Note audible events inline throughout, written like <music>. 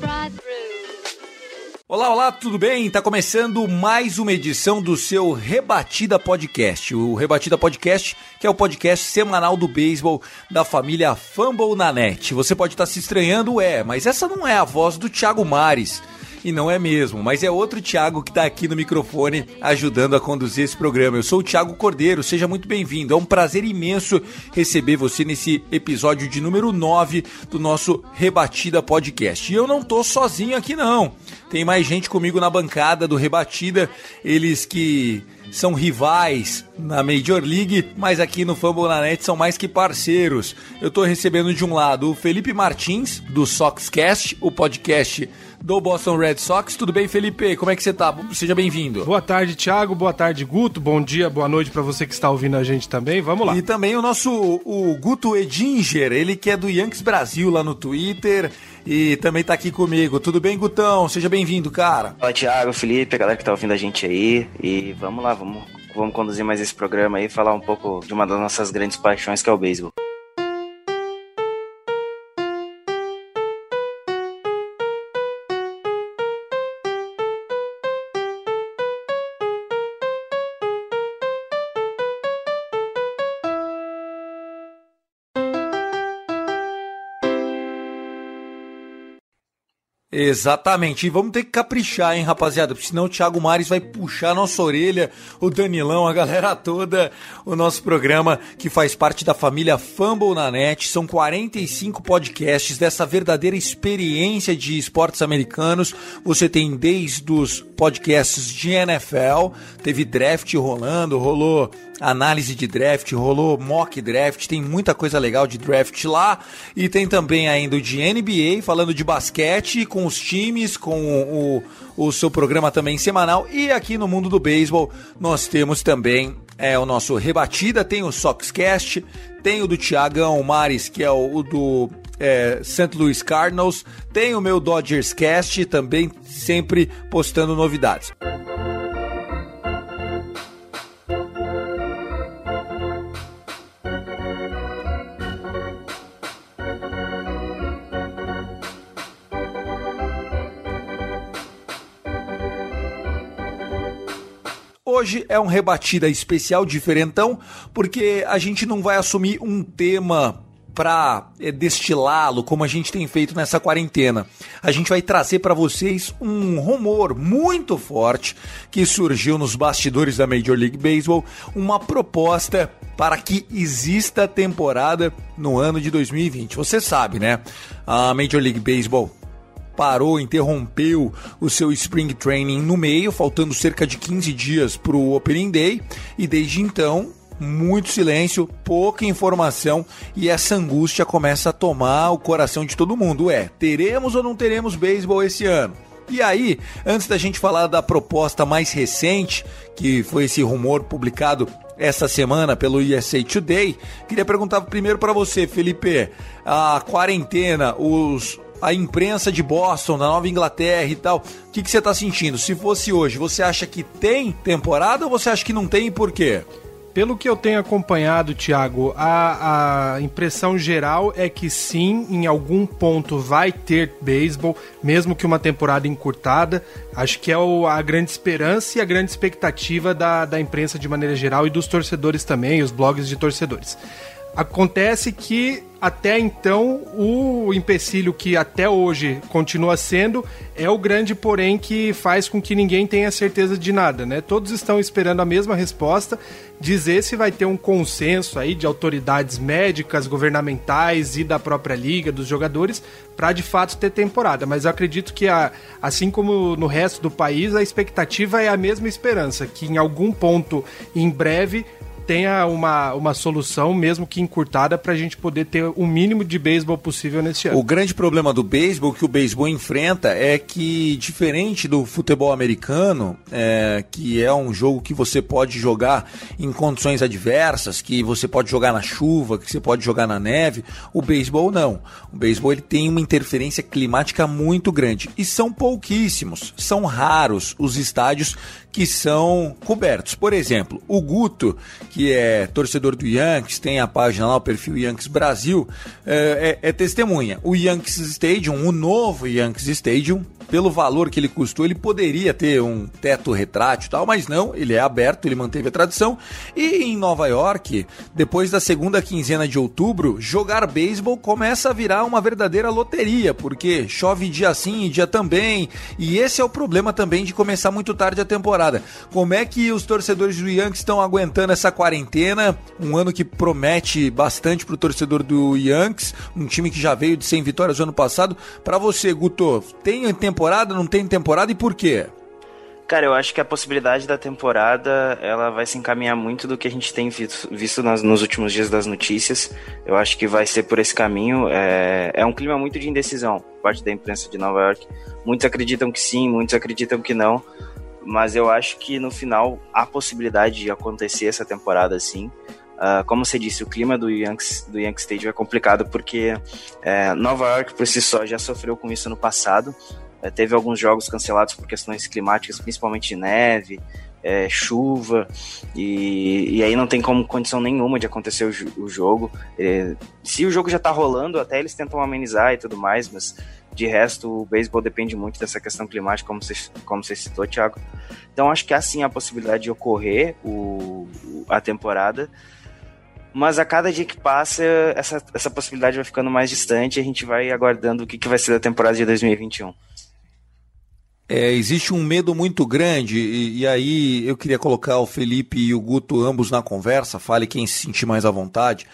right through. Olá, olá, tudo bem? Tá começando mais uma edição do seu Rebatida Podcast. O Rebatida Podcast, que é o podcast semanal do beisebol da família Fumble na net. Você pode estar se estranhando, é, mas essa não é a voz do Thiago Mares. E não é mesmo, mas é outro Thiago que está aqui no microfone ajudando a conduzir esse programa. Eu sou o Thiago Cordeiro, seja muito bem-vindo. É um prazer imenso receber você nesse episódio de número 9 do nosso Rebatida Podcast. E eu não tô sozinho aqui não. Tem mais gente comigo na bancada do Rebatida, eles que são rivais na Major League, mas aqui no Fumble na Net são mais que parceiros. Eu tô recebendo de um lado o Felipe Martins, do Soxcast, o podcast do Boston Red Sox. Tudo bem, Felipe? Como é que você tá? Seja bem-vindo. Boa tarde, Thiago. Boa tarde, Guto. Bom dia, boa noite para você que está ouvindo a gente também. Vamos lá. E também o nosso o Guto Edinger, ele que é do Yankees Brasil lá no Twitter e também tá aqui comigo. Tudo bem, Gutão? Seja bem-vindo, cara. Fala Thiago, Felipe, a galera que tá ouvindo a gente aí. E vamos lá, vamos, vamos conduzir mais esse programa aí, falar um pouco de uma das nossas grandes paixões que é o beisebol. Exatamente, e vamos ter que caprichar, hein, rapaziada, porque senão o Thiago Mares vai puxar a nossa orelha, o Danilão, a galera toda, o nosso programa que faz parte da família Fumble na Net. São 45 podcasts dessa verdadeira experiência de esportes americanos. Você tem desde os podcasts de NFL, teve draft rolando, rolou análise de draft, rolou mock draft, tem muita coisa legal de draft lá. E tem também ainda o de NBA, falando de basquete, com os times, com o, o seu programa também semanal. E aqui no mundo do beisebol, nós temos também é, o nosso Rebatida, tem o Soxcast, tem o do Tiagão Mares, que é o, o do é, St. Louis Cardinals, tem o meu Dodgers Cast, também sempre postando novidades. Hoje é um rebatida especial diferentão, porque a gente não vai assumir um tema para é, destilá-lo como a gente tem feito nessa quarentena. A gente vai trazer para vocês um rumor muito forte que surgiu nos bastidores da Major League Baseball, uma proposta para que exista temporada no ano de 2020. Você sabe, né? A Major League Baseball parou, interrompeu o seu Spring Training no meio, faltando cerca de 15 dias para o Opening Day, e desde então muito silêncio, pouca informação e essa angústia começa a tomar o coração de todo mundo. É, teremos ou não teremos beisebol esse ano? E aí, antes da gente falar da proposta mais recente, que foi esse rumor publicado essa semana pelo USA Today, queria perguntar primeiro para você, Felipe, a quarentena, os a imprensa de Boston, da Nova Inglaterra e tal. O que, que você está sentindo? Se fosse hoje, você acha que tem temporada ou você acha que não tem e por quê? Pelo que eu tenho acompanhado, Thiago, a, a impressão geral é que sim, em algum ponto vai ter beisebol, mesmo que uma temporada encurtada. Acho que é o, a grande esperança e a grande expectativa da, da imprensa de maneira geral e dos torcedores também, os blogs de torcedores. Acontece que até então o empecilho que até hoje continua sendo é o grande porém que faz com que ninguém tenha certeza de nada, né? Todos estão esperando a mesma resposta, dizer se vai ter um consenso aí de autoridades médicas, governamentais e da própria liga, dos jogadores, para de fato ter temporada. Mas eu acredito que a, assim como no resto do país, a expectativa é a mesma esperança, que em algum ponto em breve tenha uma, uma solução, mesmo que encurtada, para a gente poder ter o mínimo de beisebol possível nesse ano. O grande problema do beisebol que o beisebol enfrenta é que, diferente do futebol americano, é, que é um jogo que você pode jogar em condições adversas, que você pode jogar na chuva, que você pode jogar na neve, o beisebol não. O beisebol ele tem uma interferência climática muito grande e são pouquíssimos, são raros os estádios que são cobertos. Por exemplo, o Guto, que é torcedor do Yankees, tem a página lá, o perfil Yankees Brasil, é, é, é testemunha. O Yankees Stadium, o novo Yankees Stadium, pelo valor que ele custou, ele poderia ter um teto retrátil e tal, mas não, ele é aberto, ele manteve a tradição. E em Nova York, depois da segunda quinzena de outubro, jogar beisebol começa a virar uma verdadeira loteria, porque chove dia sim e dia também. E esse é o problema também de começar muito tarde a temporada. Como é que os torcedores do Yankees estão aguentando essa quarentena? Um ano que promete bastante para o torcedor do Yankees, um time que já veio de 100 vitórias no ano passado. Para você, Guto, tem tempo temporada, não tem temporada e por quê? Cara, eu acho que a possibilidade da temporada ela vai se encaminhar muito do que a gente tem visto, visto nas, nos últimos dias das notícias. Eu acho que vai ser por esse caminho. É, é um clima muito de indecisão por parte da imprensa de Nova York. Muitos acreditam que sim, muitos acreditam que não. Mas eu acho que no final há possibilidade de acontecer essa temporada sim. Uh, como você disse, o clima do Yankees, do Stadium é complicado porque é, Nova York por si só já sofreu com isso no passado. É, teve alguns jogos cancelados por questões climáticas, principalmente neve, é, chuva, e, e, aí não tem como condição nenhuma de acontecer o, o jogo. É, se o jogo já tá rolando, até eles tentam amenizar e tudo mais, mas de resto o beisebol depende muito dessa questão climática, como você, como você citou, Thiago. Então acho que há sim a possibilidade de ocorrer o, a temporada mas a cada dia que passa, essa, essa possibilidade vai ficando mais distante e a gente vai aguardando o que, que vai ser da temporada de 2021. É, existe um medo muito grande, e, e, aí eu queria colocar o Felipe e o Guto ambos na conversa, fale quem se sentir mais à vontade,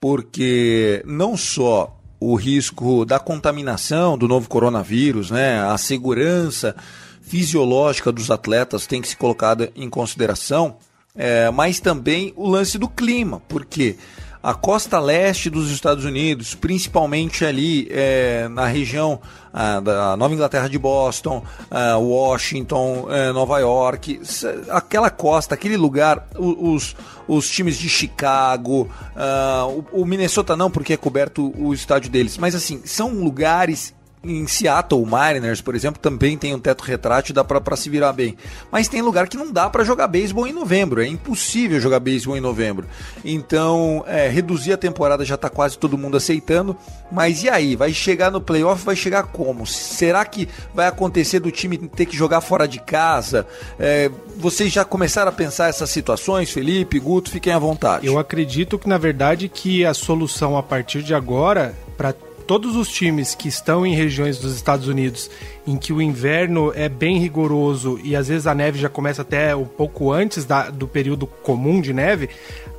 porque não só o risco da contaminação do novo coronavírus, né, a segurança fisiológica dos atletas tem que ser colocada em consideração, é, mas também o lance do clima, porque a costa leste dos Estados Unidos, principalmente ali é, na região ah, da Nova Inglaterra de Boston, ah, Washington, é, Nova York, aquela costa, aquele lugar, os, os times de Chicago, ah, o, o Minnesota não, porque é coberto o estádio deles, mas assim, são lugares em Seattle, o Mariners, por exemplo, também tem um teto retrátil dá para se virar bem. Mas tem lugar que não dá para jogar beisebol em novembro, é impossível jogar beisebol em novembro. Então, é, reduzir a temporada já está quase todo mundo aceitando, mas e aí? Vai chegar no playoff, vai chegar como? Será que vai acontecer do time ter que jogar fora de casa? É, vocês já começaram a pensar essas situações, Felipe, Guto, fiquem à vontade. Eu acredito que, na verdade, que a solução a partir de agora, para todos os times que estão em regiões dos Estados Unidos em que o inverno é bem rigoroso e às vezes a neve já começa até um pouco antes da, do período comum de neve,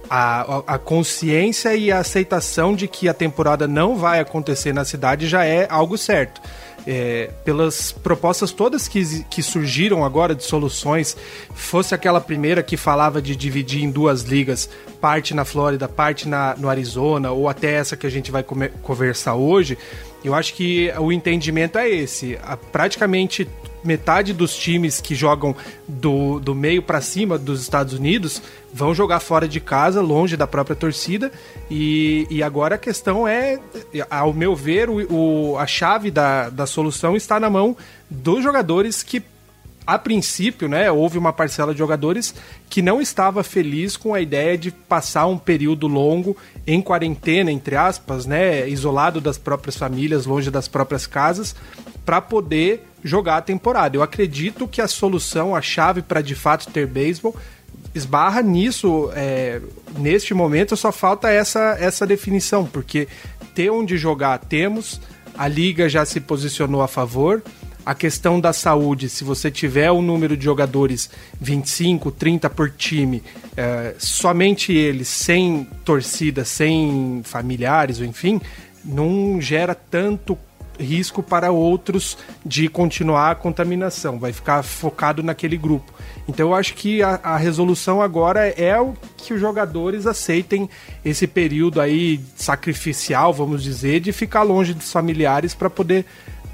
a, a, consciência e a aceitação de que a temporada não vai acontecer na cidade já é algo certo é, pelas propostas todas que, que surgiram agora de soluções, fosse aquela primeira que falava de dividir em duas ligas, parte na Flórida, parte na, no Arizona, ou até essa que a gente vai comer, conversar hoje, eu acho que o entendimento é esse. A, praticamente metade dos times que jogam do, do meio para cima dos Estados Unidos vão jogar fora de casa, longe da própria torcida. E, e agora a questão é, ao meu ver, o, o, a chave da, da solução está na mão dos jogadores que a princípio, né, houve uma parcela de jogadores que não estava feliz com a ideia de passar um período longo em quarentena, entre aspas, né, isolado das próprias famílias, longe das próprias casas, para poder jogar a temporada. Eu acredito que a solução, a chave para de fato ter beisebol esbarra nisso. É, neste momento só falta essa, essa definição, porque ter onde jogar temos, a liga já se posicionou a favor. A questão da saúde, se você tiver um número de jogadores 25, 30 por time, é, somente eles, sem torcida, sem familiares, enfim, não gera tanto risco para outros de continuar a contaminação, vai ficar focado naquele grupo. Então eu acho que a, a resolução agora é o que os jogadores aceitem esse período aí sacrificial, vamos dizer, de ficar longe dos familiares para poder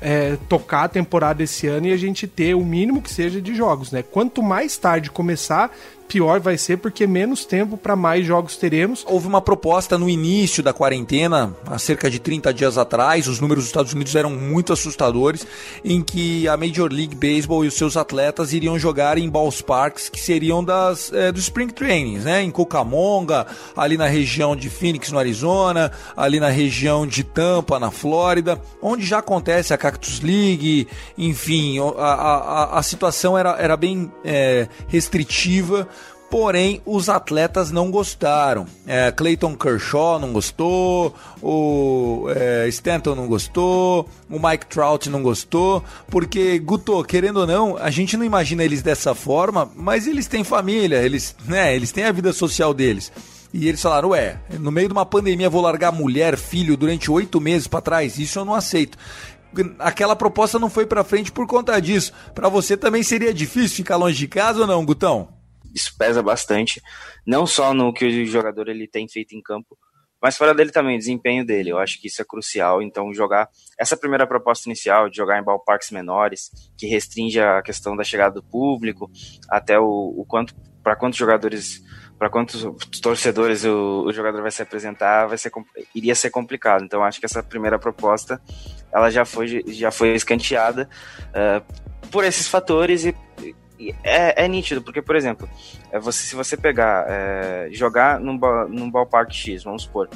é, tocar a temporada esse ano e a gente ter o mínimo que seja de jogos, né? Quanto mais tarde começar, pior vai ser porque menos tempo para mais jogos teremos. Houve uma proposta no início da quarentena, há cerca de 30 dias atrás, os números dos Estados Unidos eram muito assustadores, em que a Major League Baseball e os seus atletas iriam jogar em ballparks que seriam das é, do Spring Trainings, né? Em Cucamonga, ali na região de Phoenix, no Arizona, ali na região de Tampa, na Flórida, onde já acontece a Cactus League, enfim, a, a, a situação era, era bem é, restritiva Porém, os atletas não gostaram. É, Clayton Kershaw não gostou, o é, Stanton não gostou, o Mike Trout não gostou, porque, Guto, querendo ou não, a gente não imagina eles dessa forma, mas eles têm família, eles, né, eles têm a vida social deles. E eles falaram, ué, no meio de uma pandemia vou largar mulher, filho durante oito meses para trás? Isso eu não aceito aquela proposta não foi para frente por conta disso. Para você também seria difícil ficar longe de casa ou não, Gutão? Isso pesa bastante, não só no que o jogador ele tem feito em campo, mas fora dele também, o desempenho dele. Eu acho que isso é crucial. Então, jogar essa primeira proposta inicial de jogar em ballparks menores, que restringe a questão da chegada do público, até o, o quanto para quantos jogadores, para quantos torcedores o, o, jogador vai se apresentar, vai ser iria ser complicado. Então, acho que essa primeira proposta ela já foi já foi escanteada uh, por esses fatores e é, é nítido, porque, por exemplo, é você, se você pegar, é, jogar num, num ballpark X, vamos supor,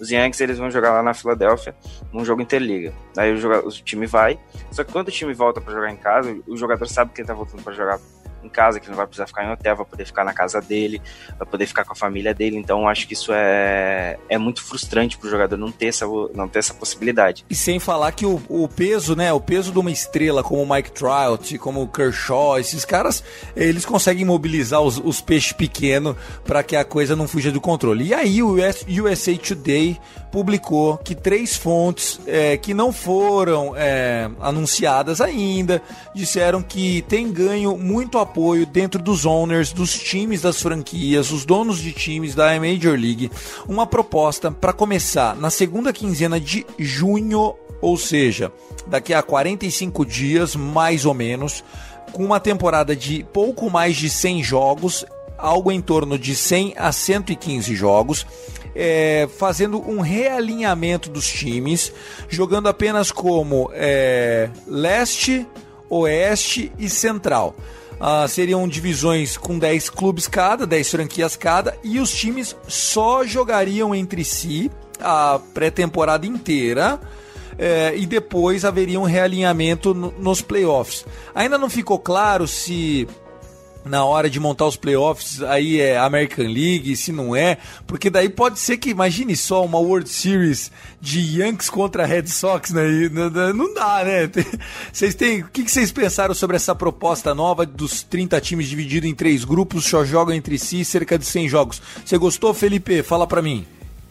os Yankees eles vão jogar lá na Filadélfia, num jogo interliga. Aí o, o time vai, só que quando o time volta para jogar em casa, o jogador sabe que ele tá voltando para jogar em casa, que não vai precisar ficar em hotel, vai poder ficar na casa dele, vai poder ficar com a família dele. Então acho que isso é, é muito frustrante pro jogador não ter essa, não ter essa possibilidade. E sem falar que o, o peso, né? O peso de uma estrela como o Mike Trout, como o Kershaw, esses caras, eles conseguem mobilizar os, os peixes pequenos para que a coisa não fuja do controle. E aí o US, USA Today publicou que três fontes é, que não foram é, anunciadas ainda disseram que tem ganho muito apoio dentro dos owners, dos times das franquias, os donos de times da Major League, uma proposta para começar na segunda quinzena de junho, ou seja, daqui a 45 dias mais ou menos, com uma temporada de pouco mais de 100 jogos, algo em torno de 100 a 115 jogos é, fazendo um realinhamento dos times, jogando apenas como é, leste, oeste e central. Ah, seriam divisões com 10 clubes cada, 10 franquias cada, e os times só jogariam entre si a pré-temporada inteira. É, e depois haveria um realinhamento no, nos playoffs. Ainda não ficou claro se na hora de montar os playoffs, aí é American League, se não é, porque daí pode ser que, imagine só, uma World Series de Yankees contra Red Sox, né? Não dá, né? <laughs> Vocês têm, o que vocês pensaram sobre essa proposta nova dos 30 times divididos em três grupos, só jogam entre si cerca de 100 jogos? Você gostou, Felipe? Fala pra mim.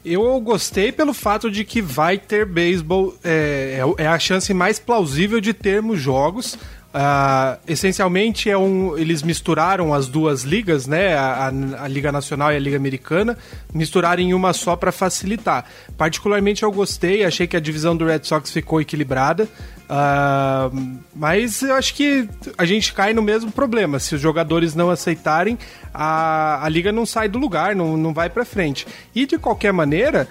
Eu gostei pelo fato de que vai ter beisebol, é, é, é a chance mais plausível de termos jogos Uh, essencialmente é um, eles misturaram as duas ligas, né, a, a, Liga Nacional e a Liga Americana, misturaram em uma só para facilitar. Particularmente eu gostei, achei que a divisão do Red Sox ficou equilibrada, uh, mas eu acho que a gente cai no mesmo problema. Se os jogadores não aceitarem, a, a liga não sai do lugar, não, não vai para frente. E de qualquer maneira,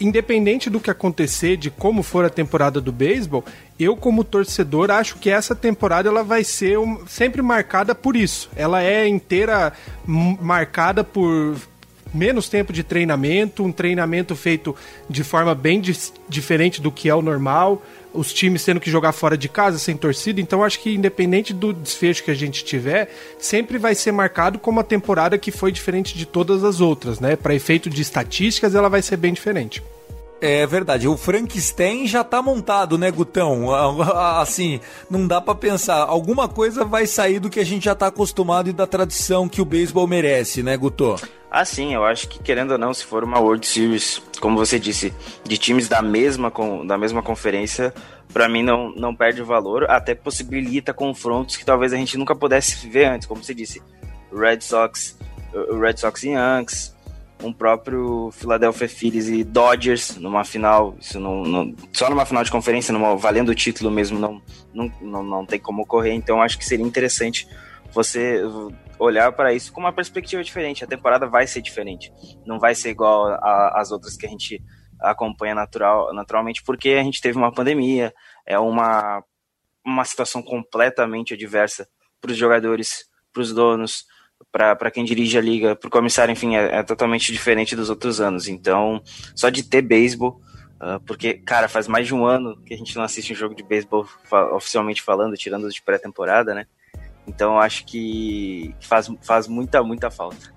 independente do que acontecer, de como for a temporada do beisebol, eu como torcedor acho que essa temporada ela vai ser um, sempre marcada por isso. Ela é inteira marcada por menos tempo de treinamento, um treinamento feito de forma bem diferente do que é o normal, os times tendo que jogar fora de casa sem torcida, então acho que independente do desfecho que a gente tiver, sempre vai ser marcado como uma temporada que foi diferente de todas as outras, né? Para efeito de estatísticas, ela vai ser bem diferente. É verdade. O Frankenstein já tá montado, né, Gutão? Assim, não dá para pensar. Alguma coisa vai sair do que a gente já tá acostumado e da tradição que o beisebol merece, né, Guto? Ah, sim, eu acho que querendo ou não, se for uma World Series, como você disse, de times da mesma, da mesma conferência, para mim não, não perde valor, até possibilita confrontos que talvez a gente nunca pudesse ver antes, como você disse, Red Sox, Red Sox e Yankees, um próprio Philadelphia Phillies e Dodgers numa final, isso não, não, só numa final de conferência, numa, valendo o título mesmo, não, não, não, não tem como ocorrer, então acho que seria interessante você olhar para isso com uma perspectiva diferente. A temporada vai ser diferente, não vai ser igual às outras que a gente acompanha natural, naturalmente, porque a gente teve uma pandemia, é uma, uma situação completamente adversa para os jogadores, para os donos, para quem dirige a liga, para o comissário, enfim, é, é, totalmente diferente dos outros anos. Então, só de ter beisebol, uh, porque, cara, faz mais de um ano que a gente não assiste um jogo de beisebol oficialmente falando, tirando de pré-temporada, né? Então, acho que faz, faz muita, muita falta.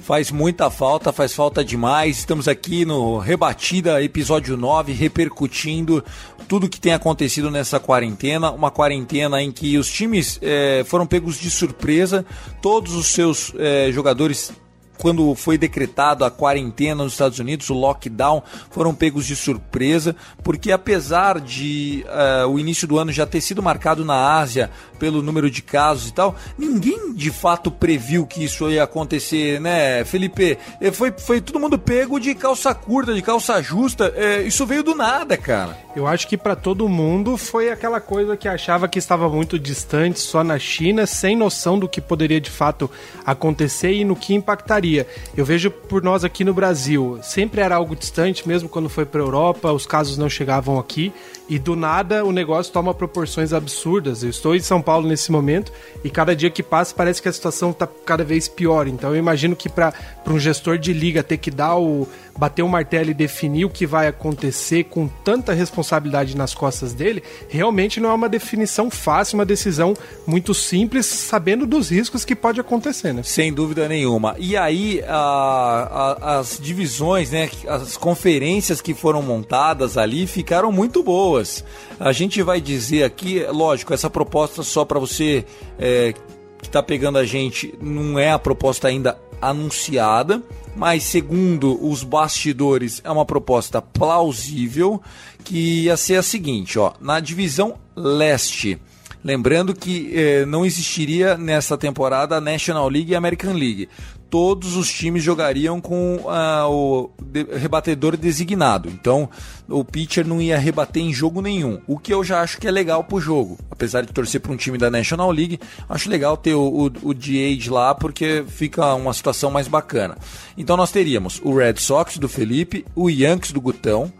Faz muita falta, faz falta demais. Estamos aqui no Rebatida, episódio 9, repercutindo tudo que tem acontecido nessa quarentena. Uma quarentena em que os times é, foram pegos de surpresa, todos os seus é, jogadores quando foi decretado a quarentena nos Estados Unidos, o lockdown, foram pegos de surpresa, porque apesar de uh, o início do ano já ter sido marcado na Ásia pelo número de casos e tal, ninguém de fato previu que isso ia acontecer, né, Felipe? Eh, foi, foi todo mundo pego de calça curta, de calça justa, é, isso veio do nada, cara. Eu acho que para todo mundo foi aquela coisa que achava que estava muito distante, só na China, sem noção do que poderia de fato acontecer e no que impactaria. Eu vejo por nós aqui no Brasil, sempre era algo distante, mesmo quando foi para Europa, os casos não chegavam aqui e do nada o negócio toma proporções absurdas. Eu estou em São Paulo nesse momento e cada dia que passa parece que a situação está cada vez pior. Então eu imagino que para um gestor de liga ter que dar o bater o martelo e definir o que vai acontecer com tanta responsabilidade nas costas dele, realmente não é uma definição fácil, uma decisão muito simples, sabendo dos riscos que pode acontecer, né? Sem dúvida nenhuma. E aí a, a, as divisões, né, as conferências que foram montadas ali ficaram muito boas. A gente vai dizer aqui, lógico, essa proposta só para você é, que está pegando a gente não é a proposta ainda anunciada mas segundo os bastidores é uma proposta plausível que ia ser a seguinte, ó, na divisão leste. Lembrando que eh, não existiria nessa temporada a National League e a American League todos os times jogariam com uh, o de rebatedor designado. Então, o pitcher não ia rebater em jogo nenhum. O que eu já acho que é legal pro jogo. Apesar de torcer para um time da National League, acho legal ter o, o, o DH lá porque fica uma situação mais bacana. Então, nós teríamos o Red Sox do Felipe, o Yankees do Gutão,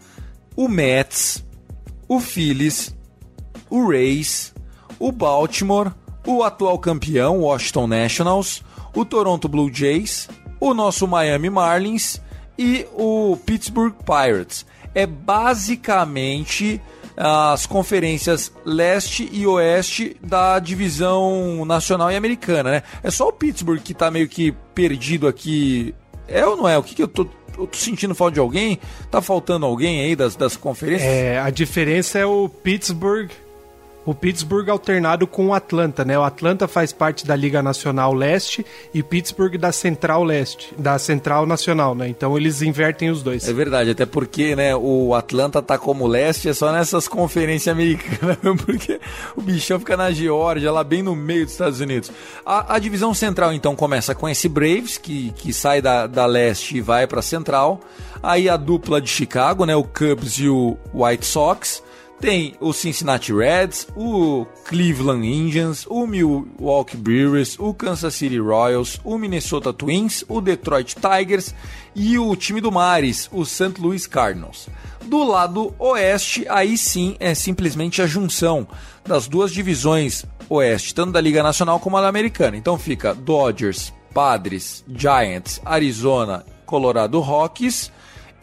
o Mets, o Phillies, o Rays, o Baltimore, o atual campeão Washington Nationals, o Toronto Blue Jays, o nosso Miami Marlins e o Pittsburgh Pirates. É basicamente as conferências leste e oeste da divisão nacional e americana, né? É só o Pittsburgh que tá meio que perdido aqui. É ou não é? O que, que eu tô, eu tô sentindo falta de alguém? Tá faltando alguém aí das, das conferências? É, a diferença é o Pittsburgh o Pittsburgh alternado com o Atlanta, né? O Atlanta faz parte da Liga Nacional Leste e Pittsburgh da Central Leste, da Central Nacional, né? Então eles invertem os dois. É verdade, até porque, né, o Atlanta tá como leste é só nessas conferências americanas, <laughs> porque o bichão fica na Geórgia, lá bem no meio dos Estados Unidos. A, a divisão central então começa com esse Braves que, que sai da, da leste e vai para central. Aí a dupla de Chicago, né, o Cubs e o White Sox. Tem o Cincinnati Reds, o Cleveland Indians, o Milwaukee Brewers, o Kansas City Royals, o Minnesota Twins, o Detroit Tigers e o time do Mares, o St. Louis Cardinals. Do lado oeste, aí sim é simplesmente a junção das duas divisões oeste, tanto da Liga Nacional como da Americana. Então fica Dodgers, Padres, Giants, Arizona, Colorado Rockies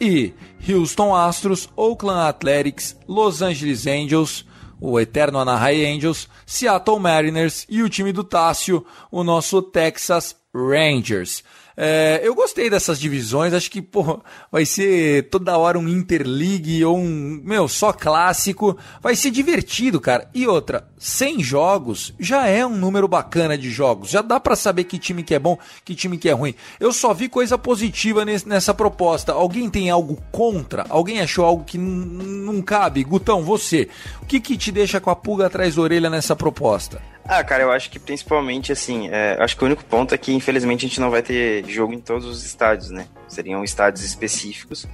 e Houston Astros, Oakland Athletics, Los Angeles Angels, o eterno Anaheim Angels, Seattle Mariners e o time do Tássio, o nosso Texas Rangers. É, eu gostei dessas divisões, acho que pô, vai ser toda hora um Interleague ou um, meu, só clássico. Vai ser divertido, cara. E outra, 100 jogos já é um número bacana de jogos. Já dá para saber que time que é bom, que time que é ruim. Eu só vi coisa positiva nesse, nessa proposta. Alguém tem algo contra? Alguém achou algo que não cabe? Gutão, você, o que, que te deixa com a pulga atrás da orelha nessa proposta? Ah, cara, eu acho que principalmente assim, é, acho que o único ponto é que infelizmente a gente não vai ter jogo em todos os estádios, né? Seriam estádios específicos.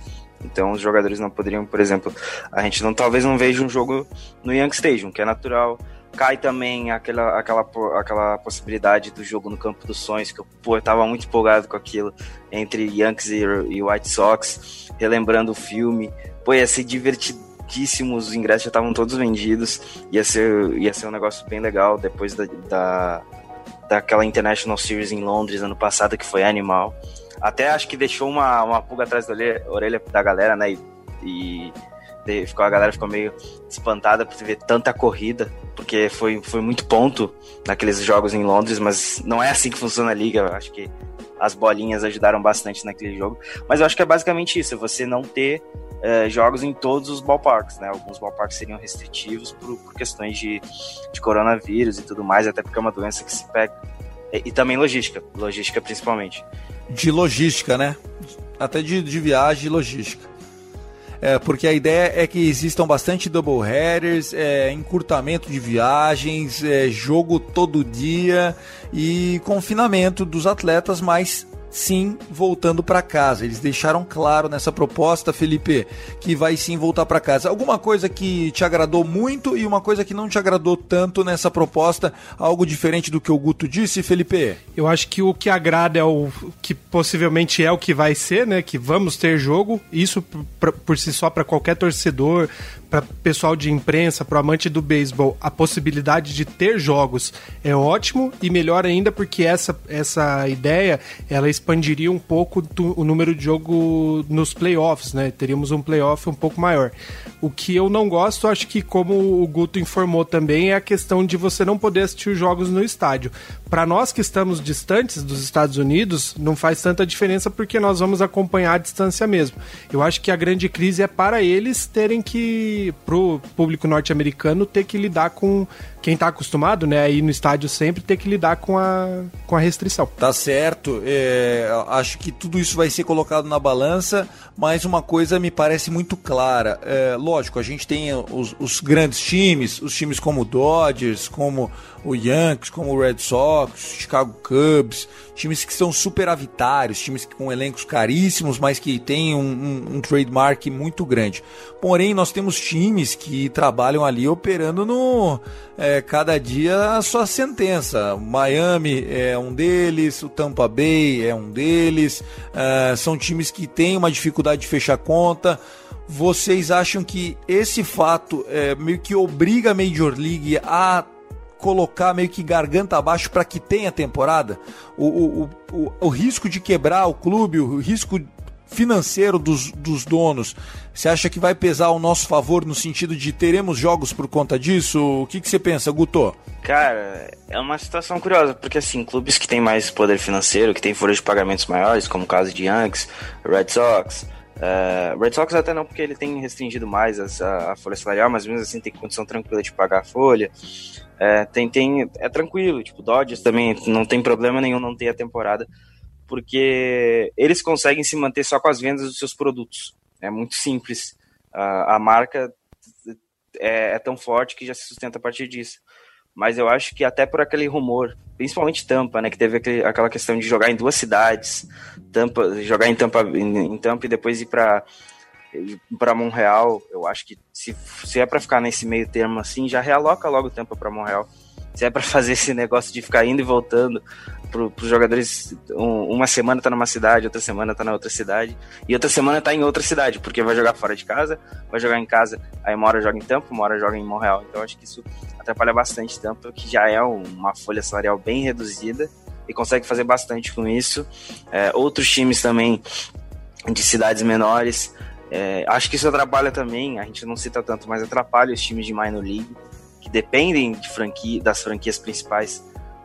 Então os jogadores não poderiam, por exemplo, a gente não talvez não veja um jogo no Young Stadium, que é natural. Cai também aquela, aquela, aquela possibilidade do jogo no Campo dos Sonhos, que eu, pô, eu tava muito empolgado com aquilo, entre Yankees e, e White Sox, relembrando o filme. Pô, ia ser divertido pouquíssimos, os ingressos já estavam todos vendidos. Ia ser, ia ser um negócio bem legal depois da, da, daquela International Series em Londres ano passado, que foi animal. Até acho que deixou uma, uma pulga atrás da orelha, da galera, né? E, e ficou, a galera ficou meio espantada por ver tanta corrida, porque foi, foi muito ponto naqueles jogos em Londres, mas não é assim que funciona a liga. Acho que as bolinhas ajudaram bastante naquele jogo. Mas eu acho que é basicamente isso: você não ter é, jogos em todos os ballparks, né? Alguns ballparks seriam restritivos por, por, questões de, de coronavírus e tudo mais, até porque é uma doença que se pega. E, e também logística, logística principalmente. De logística, né? Até de, de viagem e logística. É, porque a ideia é que existam bastante double headers, é, encurtamento de viagens, é, jogo todo dia e confinamento dos atletas, mas sim voltando para casa. Eles deixaram claro nessa proposta, Felipe, que vai sim voltar para casa. Alguma coisa que te agradou muito e uma coisa que não te agradou tanto nessa proposta? Algo diferente do que o Guto disse, Felipe? Eu acho que o que agrada é o que possivelmente é o que vai ser, né? Que vamos ter jogo. Isso por, por si só para qualquer torcedor, para pessoal de imprensa, para amante do beisebol, a possibilidade de ter jogos é ótimo e melhor ainda porque essa, essa ideia ela expandiria um pouco do, o número de jogo nos playoffs, né? Teríamos um playoff um pouco maior. O que eu não gosto, acho que como o Guto informou também, é a questão de você não poder assistir os jogos no estádio. Para nós que estamos distantes dos Estados Unidos, não faz tanta diferença porque nós vamos acompanhar a distância mesmo. Eu acho que a grande crise é para eles terem que pro público norte-americano ter que lidar com quem tá acostumado, né, aí no estádio sempre ter que lidar com a, com a restrição. Tá certo. É, acho que tudo isso vai ser colocado na balança, mas uma coisa me parece muito clara. É, lógico, a gente tem os, os grandes times, os times como o Dodgers, como o Yankees, como o Red Sox, Chicago Cubs, times que são superavitários, times com elencos caríssimos, mas que têm um, um, um, trademark muito grande. Porém, nós temos times que trabalham ali operando no é, cada dia a sua sentença. Miami é um deles, o Tampa Bay é um deles, é, são times que têm uma dificuldade de fechar conta. Vocês acham que esse fato é, meio que obriga a Major League a colocar meio que garganta abaixo para que tenha temporada? O, o, o, o, risco de quebrar o clube, o risco financeiro dos, dos donos, você acha que vai pesar ao nosso favor no sentido de teremos jogos por conta disso? O que, que você pensa, Guto? Cara, é uma situação curiosa, porque assim, clubes que têm mais poder financeiro, que têm folhas de pagamentos maiores, como o caso de Yankees, Red Sox, Uh, Red Sox até não, porque ele tem restringido mais a, a, folha salarial, mas mesmo assim tem condição tranquila de pagar a folha. É, tem, tem, é tranquilo, tipo, Dodgers também não tem problema nenhum não ter a temporada, porque eles conseguem se manter só com as vendas dos seus produtos. É muito simples. A, marca é, é, tão forte que já se sustenta a partir disso. Mas eu acho que até por aquele rumor, principalmente Tampa, né, que teve aquele, aquela questão de jogar em duas cidades, Tampa, jogar em Tampa, em, em Tampa e depois ir para para Montreal, eu acho que se, se é para ficar nesse meio termo assim, já realoca logo o tempo para Montreal. Se é para <laughs> fazer esse negócio de ficar indo e voltando para os jogadores, um, uma semana tá numa cidade, outra semana tá na outra cidade, e outra semana tá em outra cidade, porque vai jogar fora de casa, vai jogar em casa, aí uma hora joga em Tampa, uma hora joga em Montreal. Então acho que isso atrapalha bastante Tampa, que já é uma folha salarial bem reduzida e consegue fazer bastante com isso. É, outros times também de cidades menores é, acho que isso atrapalha também, a gente não cita tanto, mas atrapalha os times de minor league, que dependem de das franquias principais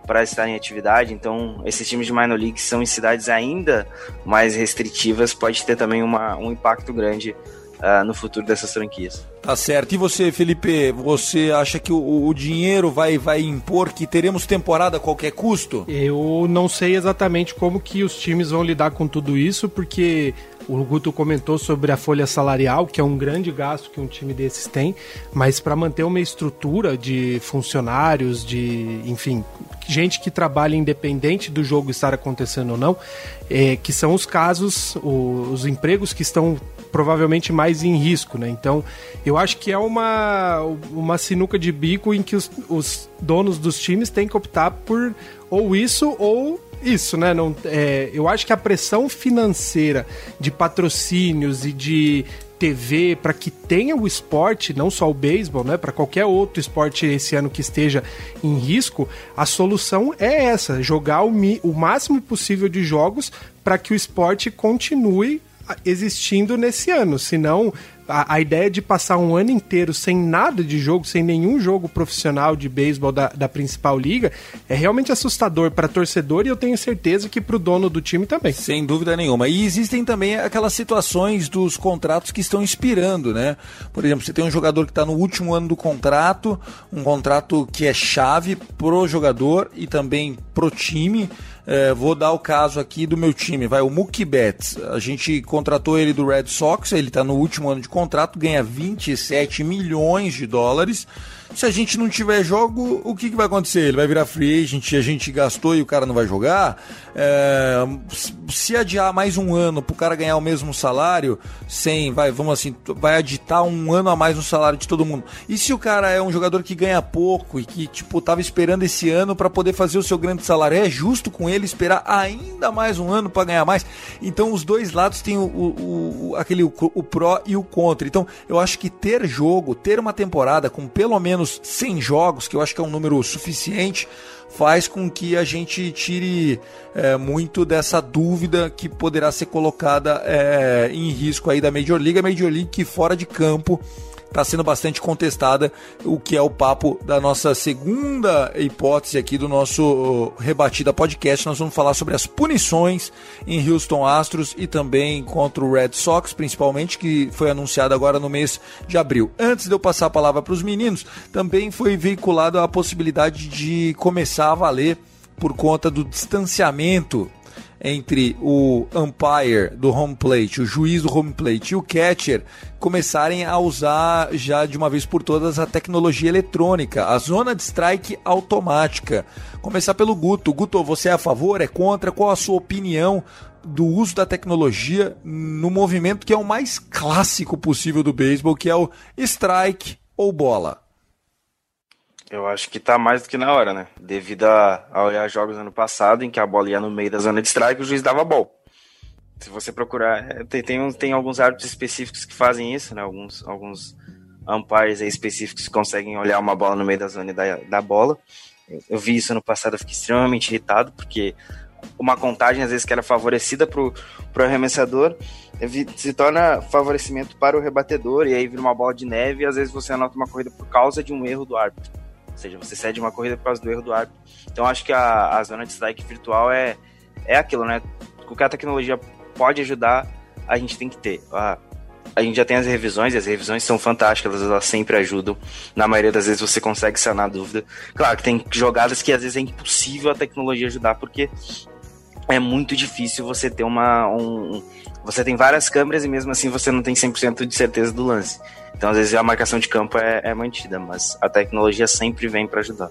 para estar em atividade. Então, esses times de minor league são em cidades ainda mais restritivas, pode ter também uma, um impacto grande uh, no futuro dessas franquias. Tá certo. E você, Felipe, você acha que o, o, dinheiro vai, vai impor que teremos temporada a qualquer custo? Eu não sei exatamente como que os times vão lidar com tudo isso, porque o Guto comentou sobre a folha salarial, que é um grande gasto que um time desses tem, mas para manter uma estrutura de funcionários, de, enfim, gente que trabalha independente do jogo estar acontecendo ou não, é, que são os casos, os, os empregos que estão provavelmente mais em risco, né? Então, eu acho que é uma, uma sinuca de bico em que os, os donos dos times têm que optar por ou isso ou isso, né? Não, é, eu acho que a pressão financeira de patrocínios e de TV para que tenha o esporte, não só o beisebol, né, para qualquer outro esporte esse ano que esteja em risco, a solução é essa: jogar o, o máximo possível de jogos para que o esporte continue existindo nesse ano. Senão, a, a, ideia de passar um ano inteiro sem nada de jogo, sem nenhum jogo profissional de beisebol da, da principal liga, é realmente assustador para torcedor e eu tenho certeza que para o dono do time também. Sem dúvida nenhuma. E existem também aquelas situações dos contratos que estão expirando, né? Por exemplo, você tem um jogador que está no último ano do contrato, um contrato que é chave pro jogador e também pro time. É, vou dar o caso aqui do meu time, vai o Mookie Betts. A gente contratou ele do Red Sox, ele está no último ano de contrato, ganha 27 milhões de dólares se a gente não tiver jogo, o que, que vai acontecer? Ele vai virar free agent, a gente gastou e o cara não vai jogar? É, se adiar mais um ano para o cara ganhar o mesmo salário, sem, vai, vamos assim, vai aditar um ano a mais no salário de todo mundo. E se o cara é um jogador que ganha pouco e que, tipo, tava esperando esse ano para poder fazer o seu grande salário, é justo com ele esperar ainda mais um ano para ganhar mais? Então os dois lados têm o, o, o aquele o, o pró e o contra. Então eu acho que ter jogo, ter uma temporada com pelo menos menos 100 jogos, que eu acho que é um número suficiente, faz com que a gente tire é, muito dessa dúvida que poderá ser colocada é, em risco aí da Major League. A Major League que fora de campo está sendo bastante contestada, o que é o papo da nossa segunda hipótese aqui do nosso Rebatida Podcast. Nós vamos falar sobre as punições em Houston Astros e também contra o Red Sox, principalmente, que foi anunciado agora no mês de abril. Antes de eu passar a palavra para os meninos, também foi veiculado a possibilidade de começar a valer por conta do distanciamento entre o umpire do home plate, o juiz do home plate e o catcher começarem a usar já de uma vez por todas a tecnologia eletrônica, a zona de strike automática. Começar pelo Guto. Guto, você é a favor? É contra? Qual a sua opinião do uso da tecnologia no movimento que é o mais clássico possível do beisebol, que é o strike ou bola? Eu acho que tá mais do que na hora, né? Devido a, a jogos ano passado, em que a bola ia no meio da zona de strike, o juiz dava bol. Se você procurar, é, tem, tem, tem alguns árbitros específicos que fazem isso, né? Alguns, alguns umpires específicos que conseguem olhar uma bola no meio da zona da, da bola. Eu vi isso ano passado, eu fiquei extremamente irritado, porque uma contagem, às vezes, que era favorecida pro, pro arremessador, se torna favorecimento para o rebatedor, e aí vira uma bola de neve, e às vezes você anota uma corrida por causa de um erro do árbitro. Ou seja, você cede uma corrida por causa do erro do árbitro. Então acho que a, a zona de strike virtual é, é aquilo, né? Qualquer tecnologia pode ajudar, a gente tem que ter. A, a gente já tem as revisões, e as revisões são fantásticas, elas sempre ajudam. Na maioria das vezes você consegue sanar a dúvida. Claro que tem jogadas que às vezes é impossível a tecnologia ajudar, porque é muito difícil você ter uma. Um, você tem várias câmeras e mesmo assim você não tem 100% de certeza do lance. Então, às vezes, a marcação de campo é, é mantida, mas a tecnologia sempre vem para ajudar.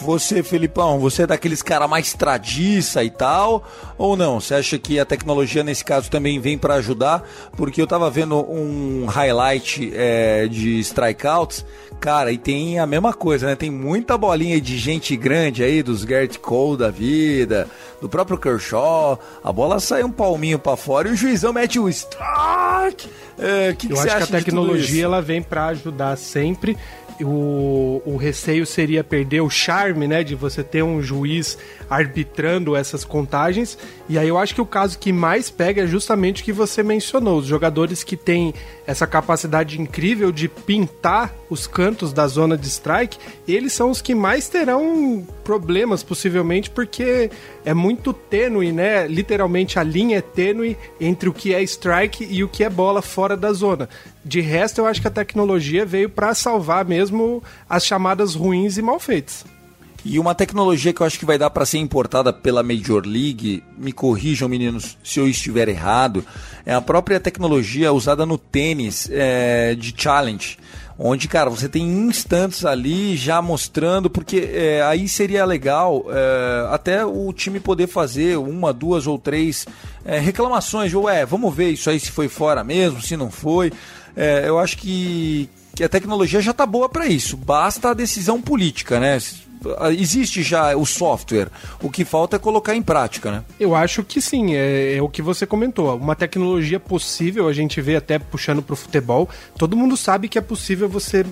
Você, Felipão, você é daqueles cara mais tradiça e tal, ou não? Você acha que a tecnologia nesse caso também vem para ajudar? Porque eu tava vendo um highlight é, de strikeouts, cara, e tem a mesma coisa, né? Tem muita bolinha de gente grande aí, dos Gert Cole da vida, do próprio Kershaw, a bola sai um palminho para fora e o juizão mete o strike. É, que eu que acho que a tecnologia ela vem para ajudar sempre o, o receio seria perder o charme né, de você ter um juiz arbitrando essas contagens. E aí eu acho que o caso que mais pega é justamente o que você mencionou, os jogadores que têm essa capacidade incrível de pintar os cantos da zona de strike, eles são os que mais terão problemas possivelmente porque é muito tênue, né? Literalmente a linha é tênue entre o que é strike e o que é bola fora da zona. De resto, eu acho que a tecnologia veio para salvar mesmo as chamadas ruins e mal feitas. E uma tecnologia que eu acho que vai dar para ser importada pela Major League, me corrijam meninos se eu estiver errado, é a própria tecnologia usada no tênis é, de challenge onde, cara, você tem instantes ali já mostrando, porque é, aí seria legal é, até o time poder fazer uma, duas ou três é, reclamações, ou é, vamos ver isso aí se foi fora mesmo, se não foi. É, eu acho que, que a tecnologia já está boa para isso, basta a decisão política, né? existe já o software. O que falta é colocar em prática, né? Eu acho que sim, é, é o que você comentou. Uma tecnologia possível, a gente vê até puxando para o futebol. Todo mundo sabe que é possível você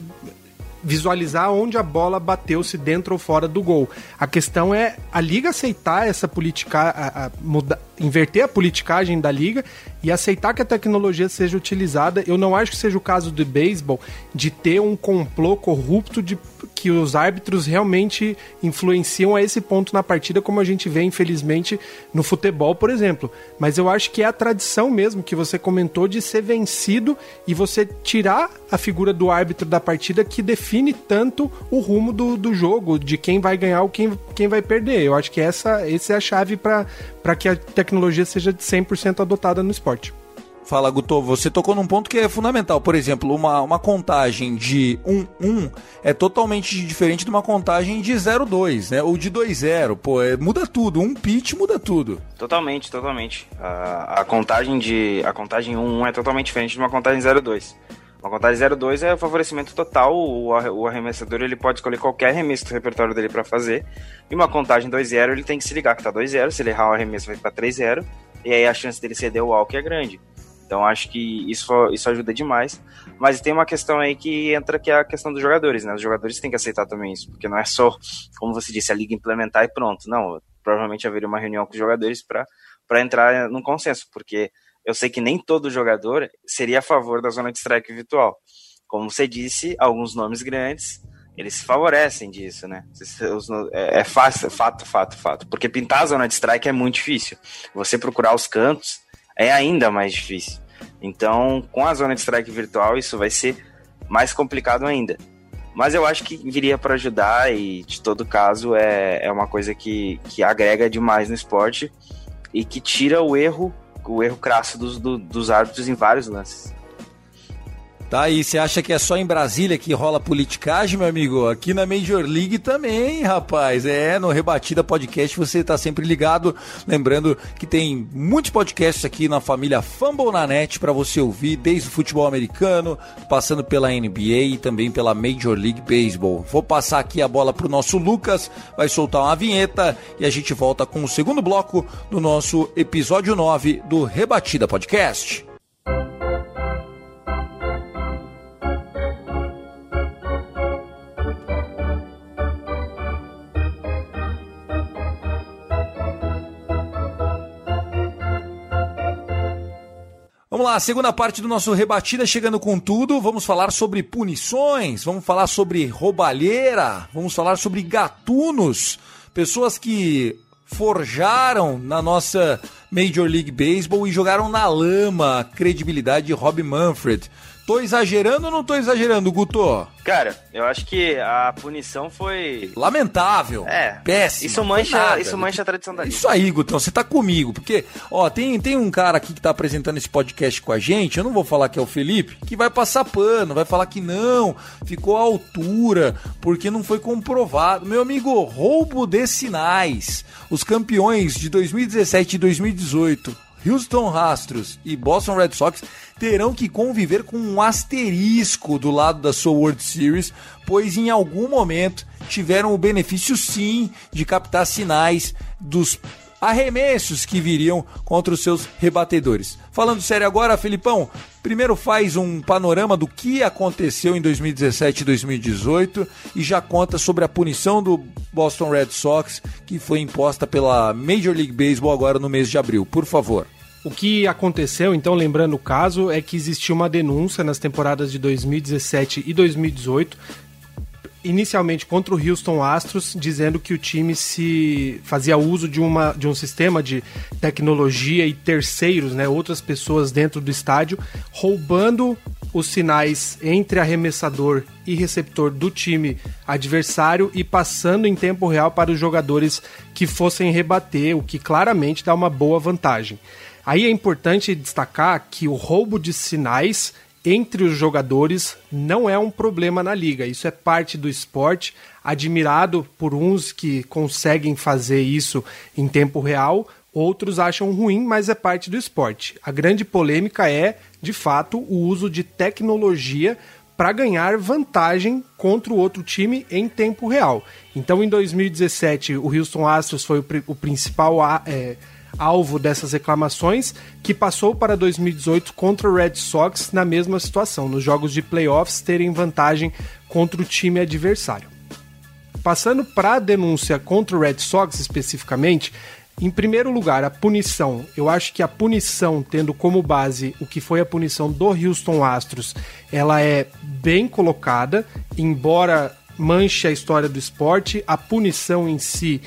visualizar onde a bola bateu, se dentro ou fora do gol. A questão é a liga aceitar essa política, a, a, muda, inverter a politicagem da liga e aceitar que a tecnologia seja utilizada. Eu não acho que seja o caso do beisebol de ter um complô corrupto de que os árbitros realmente influenciam a esse ponto na partida, como a gente vê, infelizmente, no futebol, por exemplo. Mas eu acho que é a tradição mesmo que você comentou de ser vencido e você tirar a figura do árbitro da partida que define tanto o rumo do, do jogo, de quem vai ganhar ou quem, quem vai perder. Eu acho que essa, essa é a chave para que a tecnologia seja 100% adotada no esporte. Fala, Guto, você tocou num ponto que é fundamental. Por exemplo, uma, uma contagem de 1-1 é totalmente diferente de uma contagem de 0-2, né? Ou de 2-0. Pô, é, muda tudo. Um pitch muda tudo. Totalmente, totalmente. A, a contagem de a contagem 1-1 é totalmente diferente de uma contagem 0-2. Uma contagem 0-2 é favorecimento total, o, o arremessador ele pode escolher qualquer arremesso do repertório dele para fazer. E uma contagem 2-0 ele tem que se ligar que tá 2-0, se ele errar o arremesso vai para 3-0, e aí a chance dele ceder o walk é grande. Então acho que isso, isso ajuda demais. Mas tem uma questão aí que entra que é a questão dos jogadores, né? Os jogadores têm que aceitar também isso, porque não é só, como você disse, a liga implementar e pronto. Não, provavelmente haveria uma reunião com os jogadores para entrar num consenso, porque eu sei que nem todo jogador seria a favor da zona de strike virtual. Como você disse, alguns nomes grandes eles se favorecem disso, né? É, é fácil, fato, fato, fato. Porque pintar a zona de strike é muito difícil. Você procurar os cantos é ainda mais difícil. Então, com a zona de strike virtual, isso vai ser mais complicado ainda. Mas eu acho que viria para ajudar e, de todo caso, é, é uma coisa que, que agrega demais no esporte e que tira o erro, o erro crasso dos, do, dos árbitros em vários lances. Tá aí, você acha que é só em Brasília que rola politicagem, meu amigo? Aqui na Major League também, rapaz. É, no Rebatida Podcast você tá sempre ligado. Lembrando que tem muitos podcasts aqui na família Fumble na Net para você ouvir, desde o futebol americano, passando pela NBA e também pela Major League Baseball. Vou passar aqui a bola pro nosso Lucas, vai soltar uma vinheta e a gente volta com o segundo bloco do nosso episódio 9 do Rebatida Podcast. Vamos lá, segunda parte do nosso rebatida chegando com tudo. Vamos falar sobre punições, vamos falar sobre roubalheira, vamos falar sobre gatunos, pessoas que forjaram na nossa Major League Baseball e jogaram na lama a credibilidade de Rob Manfred. Tô exagerando ou não tô exagerando, Guto? Cara, eu acho que a punição foi. Lamentável. É. Péssimo. Isso mancha, isso mancha a tradição da liga. Isso aí, Gutão, você tá comigo. Porque, ó, tem, tem um cara aqui que tá apresentando esse podcast com a gente, eu não vou falar que é o Felipe, que vai passar pano, vai falar que não, ficou à altura, porque não foi comprovado. Meu amigo, roubo de sinais. Os campeões de 2017 e 2018 Houston Astros e Boston Red Sox terão que conviver com um asterisco do lado da sua World Series, pois em algum momento tiveram o benefício sim de captar sinais dos arremessos que viriam contra os seus rebatedores. Falando sério agora, Filipão, primeiro faz um panorama do que aconteceu em 2017 e 2018 e já conta sobre a punição do Boston Red Sox que foi imposta pela Major League Baseball agora no mês de abril. Por favor. O que aconteceu, então, lembrando o caso, é que existiu uma denúncia nas temporadas de 2017 e 2018 inicialmente contra o Houston Astros, dizendo que o time se fazia uso de, uma, de um sistema de tecnologia e terceiros, né, outras pessoas dentro do estádio, roubando os sinais entre arremessador e receptor do time adversário e passando em tempo real para os jogadores que fossem rebater, o que claramente dá uma boa vantagem. Aí é importante destacar que o roubo de sinais entre os jogadores não é um problema na liga. Isso é parte do esporte, admirado por uns que conseguem fazer isso em tempo real, outros acham ruim, mas é parte do esporte. A grande polêmica é, de fato, o uso de tecnologia para ganhar vantagem contra o outro time em tempo real. Então, em 2017, o Houston Astros foi o, o principal. É, alvo dessas reclamações, que passou para 2018 contra o Red Sox na mesma situação, nos jogos de playoffs terem vantagem contra o time adversário. Passando para a denúncia contra o Red Sox especificamente, em primeiro lugar, a punição. Eu acho que a punição, tendo como base o que foi a punição do Houston Astros, ela é bem colocada, embora manche a história do esporte, a punição em si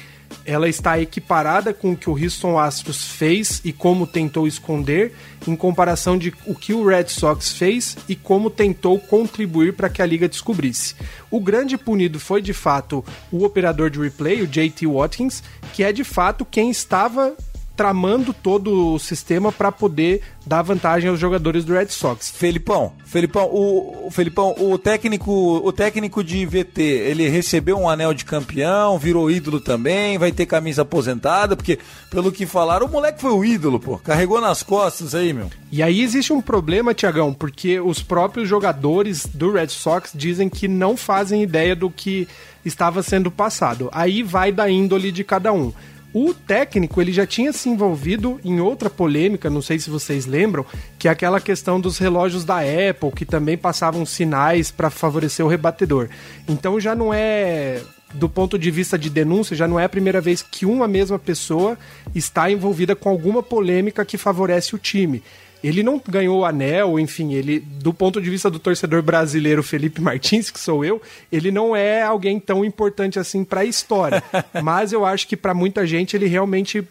ela está equiparada com o que o Houston Astros fez e como tentou esconder, em comparação de o que o Red Sox fez e como tentou contribuir para que a liga descobrisse. O grande punido foi de fato o operador de replay, o JT Watkins, que é de fato quem estava tramando todo o sistema para poder dar vantagem aos jogadores do Red Sox. Felipão, Felipão, o, o Felipão, o técnico, o técnico de VT, ele recebeu um anel de campeão, virou ídolo também, vai ter camisa aposentada, porque pelo que falaram, o moleque foi o ídolo, pô, carregou nas costas aí, meu. E aí existe um problema, Tiagão, porque os próprios jogadores do Red Sox dizem que não fazem ideia do que estava sendo passado. Aí vai da índole de cada um. O técnico ele já tinha se envolvido em outra polêmica, não sei se vocês lembram, que é aquela questão dos relógios da Apple, que também passavam sinais para favorecer o rebatedor. Então já não é do ponto de vista de denúncia, já não é a primeira vez que uma mesma pessoa está envolvida com alguma polêmica que favorece o time ele não ganhou o anel, enfim, ele, do ponto de vista do torcedor brasileiro Felipe Martins, que sou eu, ele não é alguém tão importante assim para a história. <laughs> Mas eu acho que para muita gente ele realmente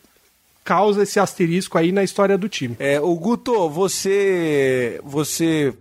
causa esse asterisco aí na história do time. É, o Guto, você você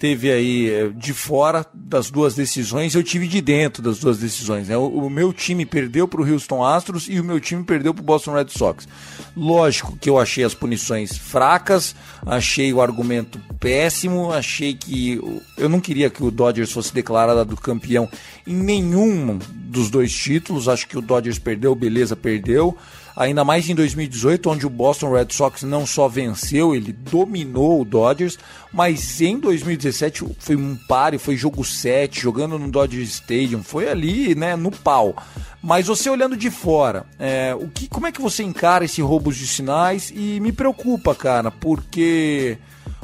teve aí eh, de fora das duas decisões, eu tive de dentro das duas decisões. Né? O, o meu time perdeu para o Houston Astros e o meu time perdeu para o Boston Red Sox. Lógico que eu achei as punições fracas, achei o argumento péssimo, achei que eu não queria que o Dodgers fosse declarado campeão em nenhum dos dois títulos. Acho que o Dodgers perdeu, beleza, perdeu ainda mais em 2018, onde o Boston Red Sox não só venceu, ele dominou o Dodgers, mas em 2017 foi um páreo, foi jogo 7, jogando no Dodger Stadium, foi ali, né, no pau. Mas você olhando de fora, é, o que, como é que você encara esse roubo de sinais? E me preocupa, cara, porque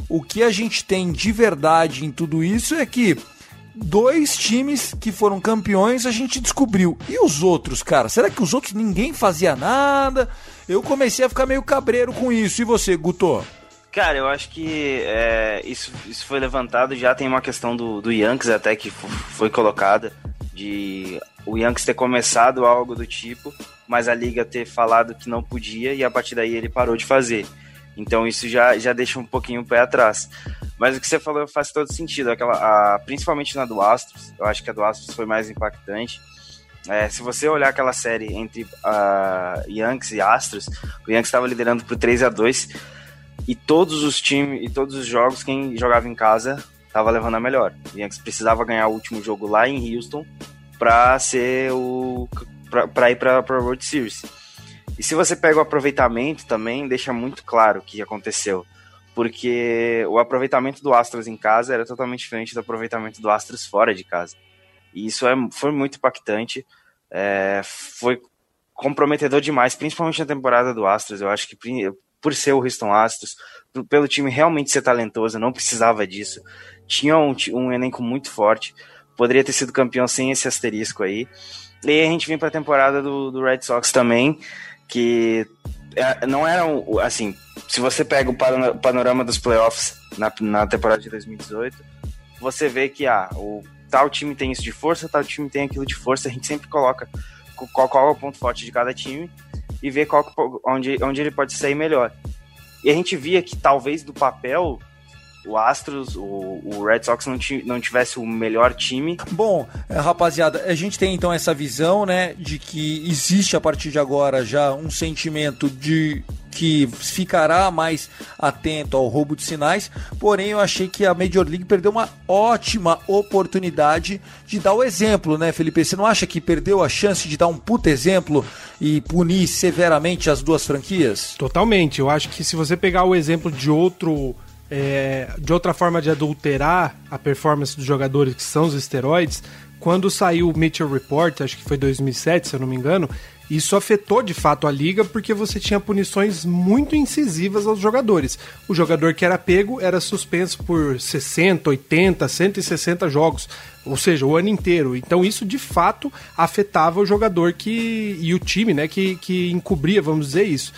o que a gente tem de verdade em tudo isso é que dois times que foram campeões a gente descobriu. E os outros, cara? Será que os outros ninguém fazia nada? Eu comecei a ficar meio cabreiro com isso. E você, Guto? Cara, eu acho que é, isso, isso foi levantado. Já tem uma questão do, do Yankees até que foi colocada de o Yankees ter começado algo do tipo, mas a liga ter falado que não podia e a partir daí ele parou de fazer. Então isso já, já deixa um pouquinho o pé atrás. Mas o que você falou faz todo sentido. Aquela, a, principalmente na do Astros, eu acho que a do Astros foi mais impactante. É, se você olhar aquela série entre uh, Yankees e Astros, o Yankees estava liderando por 3 a 2 e todos os times e todos os jogos, quem jogava em casa estava levando a melhor. O Yankees precisava ganhar o último jogo lá em Houston para ser o para ir para a World Series. E se você pega o aproveitamento também, deixa muito claro o que aconteceu. Porque o aproveitamento do Astros em casa era totalmente diferente do aproveitamento do Astros fora de casa. E isso é, foi muito impactante. É, foi comprometedor demais, principalmente na temporada do Astros. Eu acho que por ser o Houston Astros, pelo time realmente ser talentoso, não precisava disso. Tinha um, um elenco muito forte, poderia ter sido campeão sem esse asterisco aí. E aí a gente vem para a temporada do, do Red Sox também, que é, não era um, assim, se você pega o panorama dos playoffs na, na temporada de 2018, você vê que ah, o tal time tem isso de força, tal time tem aquilo de força, a gente sempre coloca qual, qual é o ponto forte de cada time e ver qual, onde, onde ele pode sair melhor. E a gente via que talvez do papel o Astros, o, o Red Sox não, não tivesse o melhor time. Bom, eh, rapaziada, a gente tem então essa visão, né, de que existe a partir de agora já um sentimento de que ficará mais atento ao roubo de sinais, porém eu achei que a Major League perdeu uma ótima oportunidade de dar o exemplo, né, Felipe? Você não acha que perdeu a chance de dar um puta exemplo e punir severamente as duas franquias? Totalmente. Eu acho que se você pegar o exemplo de outro é, de outra forma de adulterar a performance dos jogadores que são os esteroides, quando saiu o Mitchell Report, acho que foi 2007, se eu não me engano, isso afetou de fato a liga porque você tinha punições muito incisivas aos jogadores. O jogador que era pego era suspenso por 60, 80, 160 jogos, ou seja, o ano inteiro. Então isso de fato afetava o jogador que e o time, né, que, que encobria, vamos dizer isso.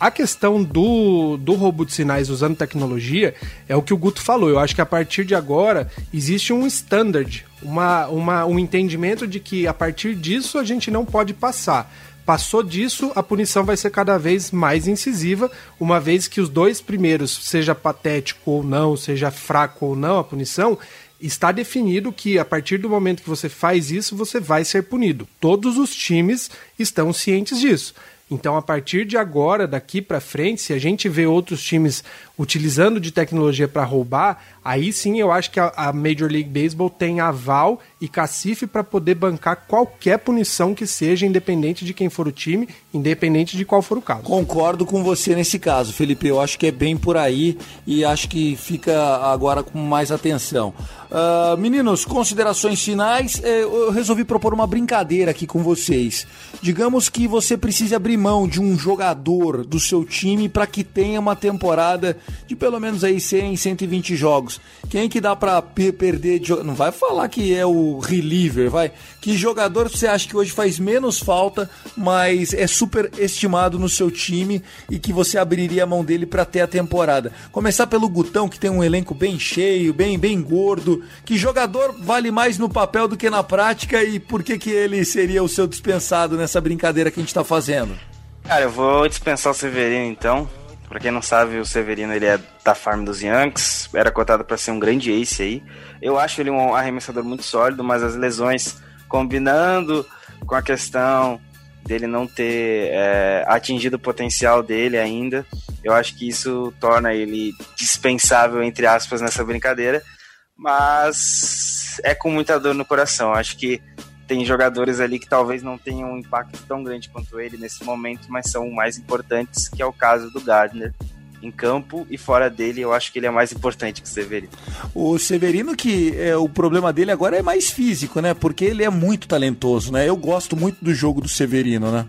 A questão do, do roubo de sinais usando tecnologia é o que o Guto falou. Eu acho que a partir de agora existe um standard, uma, uma, um entendimento de que a partir disso a gente não pode passar. Passou disso, a punição vai ser cada vez mais incisiva, uma vez que os dois primeiros, seja patético ou não, seja fraco ou não a punição, está definido que a partir do momento que você faz isso, você vai ser punido. Todos os times estão cientes disso. Então, a partir de agora, daqui para frente, se a gente vê outros times utilizando de tecnologia para roubar, aí sim eu acho que a, Major League Baseball tem aval e cacife para poder bancar qualquer punição que seja, independente de quem for o time, independente de qual for o caso. Concordo com você nesse caso, Felipe. Eu acho que é bem por aí e acho que fica agora com mais atenção. Uh, meninos, considerações finais. Eh, eu resolvi propor uma brincadeira aqui com vocês. Digamos que você precise abrir mão de um jogador do seu time para que tenha uma temporada de pelo menos aí 100, 120 jogos. Quem que dá para perder de... Não vai falar que é o reliever, vai. Que jogador você acha que hoje faz menos falta, mas é super estimado no seu time e que você abriria a mão dele para ter a temporada? Começar pelo Gutão, que tem um elenco bem cheio, bem, bem gordo. Que jogador vale mais no papel do que na prática e por que, que ele seria o seu dispensado nessa brincadeira que a gente tá fazendo? Cara, eu vou dispensar o Severino então. Pra quem não sabe, o Severino ele é da farm dos Yankees, era cotado para ser um grande ace aí. Eu acho ele um arremessador muito sólido, mas as lesões combinando com a questão dele não ter é, atingido o potencial dele ainda, eu acho que isso torna ele dispensável, entre aspas, nessa brincadeira. Mas é com muita dor no coração. Acho que tem jogadores ali que talvez não tenham um impacto tão grande quanto ele nesse momento, mas são mais importantes, que é o caso do Gardner. Em campo e fora dele, eu acho que ele é mais importante que o Severino. O Severino, que é, o problema dele agora é mais físico, né? Porque ele é muito talentoso, né? Eu gosto muito do jogo do Severino, né?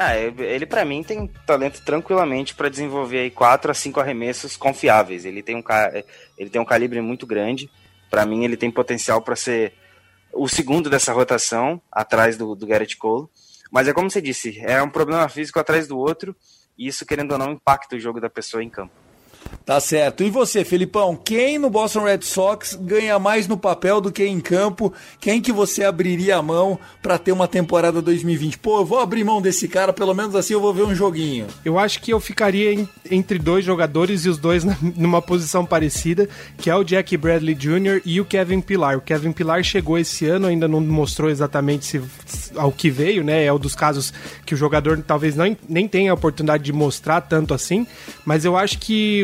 Ah, ele para mim tem talento tranquilamente para desenvolver aí quatro a cinco arremessos confiáveis. Ele tem um, ele tem um calibre muito grande. Para mim, ele tem potencial para ser o segundo dessa rotação, atrás do, do Garrett Cole. Mas é como você disse, é um problema físico atrás do outro, e isso, querendo ou não, impacta o jogo da pessoa em campo. Tá certo. E você, Felipão, quem no Boston Red Sox ganha mais no papel do que em campo? Quem que você abriria a mão para ter uma temporada 2020? Pô, eu vou abrir mão desse cara, pelo menos assim eu vou ver um joguinho. Eu acho que eu ficaria em, entre dois jogadores e os dois na, <laughs> numa posição parecida, que é o Jack Bradley Jr. e o Kevin Pilar. O Kevin Pilar chegou esse ano, ainda não mostrou exatamente se, ao que veio, né? É um dos casos que o jogador talvez não, nem tenha a oportunidade de mostrar tanto assim, mas eu acho que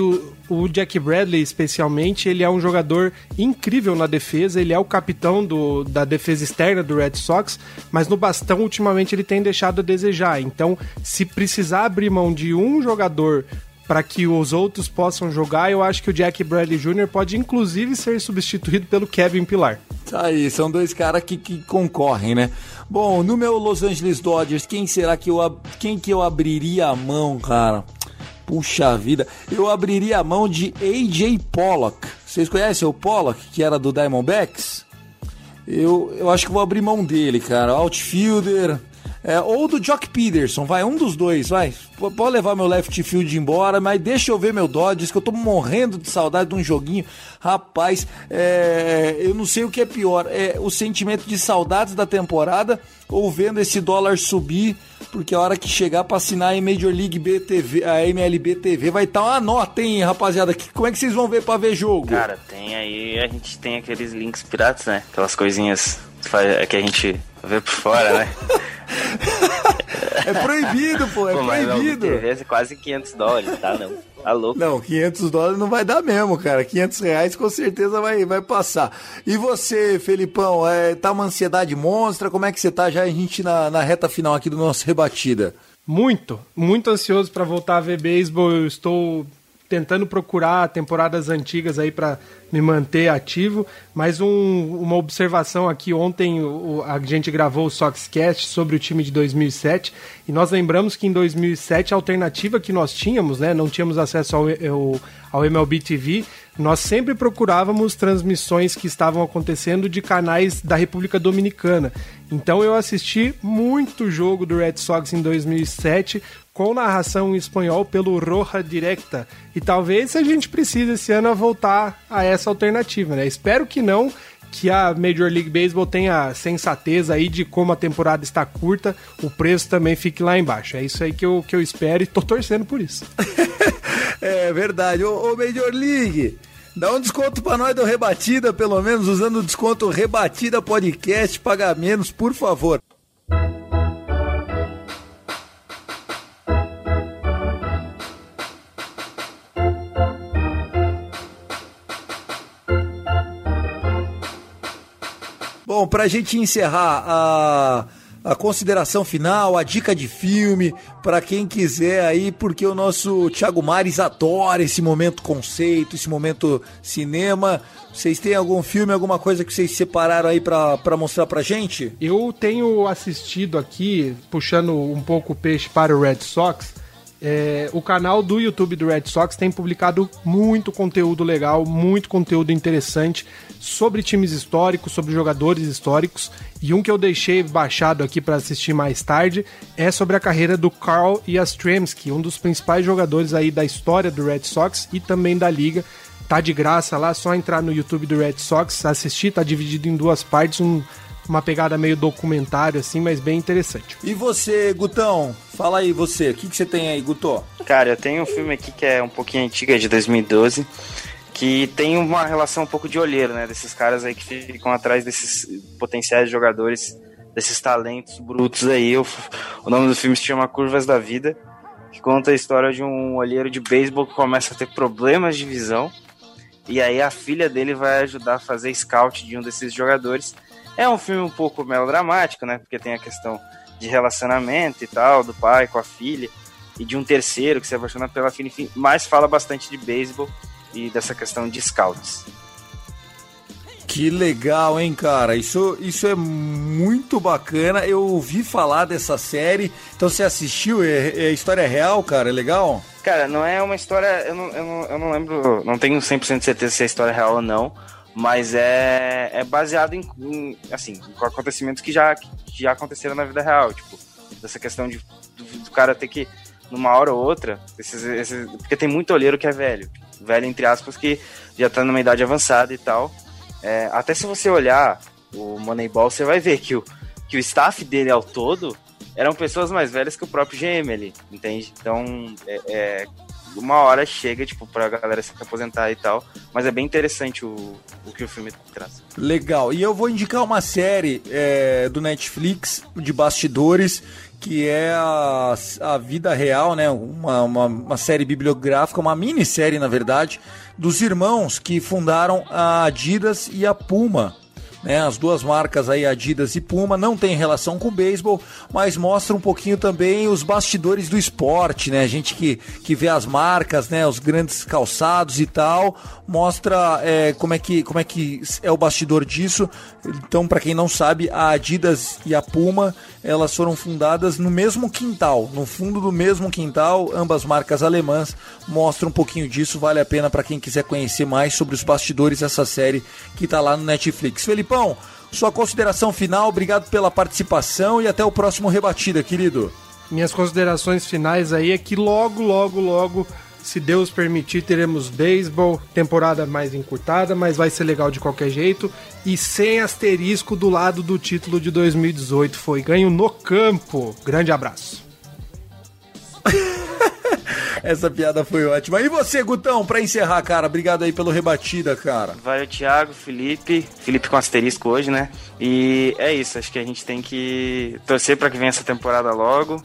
o, Jack Bradley, especialmente, ele é um jogador incrível na defesa, ele é o capitão do, da defesa externa do Red Sox, mas no bastão, ultimamente, ele tem deixado a desejar. Então, se precisar abrir mão de um jogador para que os outros possam jogar, eu acho que o Jack Bradley Jr. pode inclusive ser substituído pelo Kevin Pilar. Tá aí, são dois caras que, que concorrem, né? Bom, no meu Los Angeles Dodgers, quem será que eu quem que eu abriria a mão, cara? Puxa vida, eu abriria a mão de AJ Pollock. Vocês conhecem o Pollock, que era do Diamondbacks? Eu, eu acho que vou abrir mão dele, cara. Outfielder. É, ou do Jock Peterson, vai, um dos dois, vai. Pode levar meu left field embora, mas deixa eu ver meu Dodgers, que eu tô morrendo de saudade de um joguinho. Rapaz, é, eu não sei o que é pior, é o sentimento de saudades da temporada ou vendo esse dólar subir, porque a hora que chegar pra assinar a Major League BTV, a MLB TV, vai estar uma nota, hein, rapaziada? Que- Como é que vocês vão ver pra ver jogo? Cara, tem aí, a gente tem aqueles links piratas, né? Aquelas coisinhas que a gente vê por fora, né? <laughs> É proibido, pô, é Pô, não, proibido. TV é quase 500 dólares, tá? Não, tá louco. Não, 500 dólares não vai dar mesmo, cara. 500 reais com certeza vai, vai passar. E você, Felipão, é, tá uma ansiedade monstra? Como é que você tá já a gente na, na reta final aqui do nosso rebatida? Muito, muito ansioso para voltar a ver beisebol. Eu estou tentando procurar temporadas antigas aí para me manter ativo. Mas um- uma observação aqui ontem o- a gente gravou o Soxcast sobre o time de 2007 e nós lembramos que em 2007 a alternativa que nós tínhamos, né, não tínhamos acesso ao, ao, ao MLB TV, nós sempre procurávamos transmissões que estavam acontecendo de canais da República Dominicana. Então eu assisti muito jogo do Red Sox em 2007 com narração em espanhol pelo Roja Directa. E talvez a gente precise esse ano voltar a essa alternativa, né? Espero que não, que a Major League Baseball tenha sensatez aí de como a temporada está curta, o preço também fique lá embaixo. É isso aí que eu, que eu espero e tô torcendo por isso. <laughs> É verdade. Ô, Major League, dá um desconto pra nós do Rebatida, pelo menos usando o desconto Rebatida Podcast, paga menos, por favor. Bom, pra gente encerrar a, a consideração final, a dica de filme, pra quem quiser aí, porque o nosso Thiago Mares adora esse momento conceito, esse momento cinema. Vocês têm algum filme, alguma coisa que vocês separaram aí pra mostrar pra gente? Eu tenho assistido aqui, puxando um pouco o peixe para o Red Sox, é, o canal do YouTube do Red Sox tem publicado muito conteúdo legal, muito conteúdo interessante sobre times históricos, sobre jogadores históricos. E um que eu deixei baixado aqui para assistir mais tarde é sobre a carreira do Carl Yastrzemski, um dos principais jogadores aí da história do Red Sox e também da liga. Tá de graça lá, só entrar no YouTube do Red Sox, assistir, tá dividido em duas partes, um- uma pegada meio documentário assim, mas bem interessante. E você, Gutão? Fala aí você, o que, que você tem aí, Guto? Cara, eu tenho um filme aqui que é um pouquinho antigo, é de 2012, que tem uma relação um pouco de olheiro, né? Desses caras aí que ficam atrás desses potenciais jogadores, desses talentos brutos aí. O, o nome do filme se chama Curvas da Vida, que conta a história de um olheiro de beisebol que começa a ter problemas de visão. E aí a filha dele vai ajudar a fazer scout de um desses jogadores. É um filme um pouco melodramático, né? Porque tem a questão de relacionamento e tal, do pai com a filha, e de um terceiro que se apaixona pela filha, enfim, mas fala bastante de beisebol e dessa questão de scouts. Que legal, hein, cara? Isso, isso é muito bacana. Eu ouvi falar dessa série. Então você assistiu? É, é história real, cara? É legal? Cara, não é uma história. Eu não, eu não, eu não lembro. Não tenho 100% de certeza se é história real ou não. Mas é, é baseado em, em, assim, com acontecimentos que já, que já aconteceram na vida real. Tipo, dessa questão de, do, do cara ter que, numa hora ou outra, esses, esses- porque tem muito olheiro que é velho. Velho, entre aspas, que já tá numa idade avançada e tal. É, até se você olhar o Moneyball, você vai ver que o, que o staff dele ao todo eram pessoas mais velhas que o próprio GM ali, entende? Então, é, é, uma hora chega, tipo, pra galera se aposentar e tal. Mas é bem interessante o, o que o filme traz. Legal. E eu vou indicar uma série é, do Netflix de bastidores que é a, a vida real, né? Uma, uma, uma série bibliográfica, uma minissérie, na verdade, dos irmãos que fundaram a Adidas e a Puma. Né? As duas marcas aí, Adidas e Puma, não tem relação com o beisebol, mas mostra um pouquinho também os bastidores do esporte, né? A gente que, que vê as marcas, né? Os grandes calçados e tal, mostra é, como, é que, como é que é o bastidor disso. Então, para quem não sabe, a Adidas e a Puma, elas foram fundadas no mesmo quintal, no fundo do mesmo quintal, ambas marcas alemãs, mostra um pouquinho disso, vale a pena para quem quiser conhecer mais sobre os bastidores dessa série que está lá no Netflix. Felipão, sua consideração final, obrigado pela participação e até o próximo Rebatida, querido. Minhas considerações finais aí é que logo, logo, logo, se Deus permitir, teremos beisebol, temporada mais encurtada, mas vai ser legal de qualquer jeito. E sem asterisco do lado do título de 2018. Foi ganho no campo. Grande abraço. <laughs> Essa piada foi ótima. E você, Gutão, pra encerrar, cara, obrigado aí pelo rebatida, cara. Valeu, Thiago, Felipe. Felipe com asterisco hoje, né? E é isso, acho que a gente tem que torcer para que venha essa temporada logo.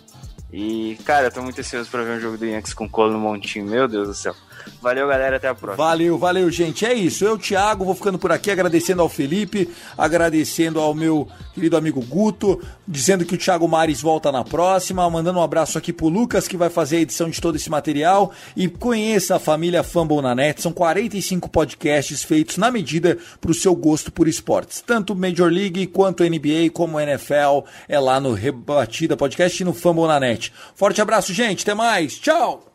E, cara, eu tô muito ansioso pra ver um jogo do Yankees com colo no montinho, meu Deus do céu. Valeu, galera. Até a próxima. Valeu, valeu, gente. É isso. Eu, Thiago, vou ficando por aqui agradecendo ao Felipe, agradecendo ao meu querido amigo Guto, dizendo que o Thiago Mares volta na próxima, mandando um abraço aqui pro Lucas, que vai fazer a edição de todo esse material. E conheça a família Fumble na Net. São 45 podcasts feitos na medida pro seu gosto por esportes. Tanto Major League quanto NBA, como NFL, é lá no Rebatida Podcast e no Fumble na Net. Forte abraço, gente. Até mais. Tchau!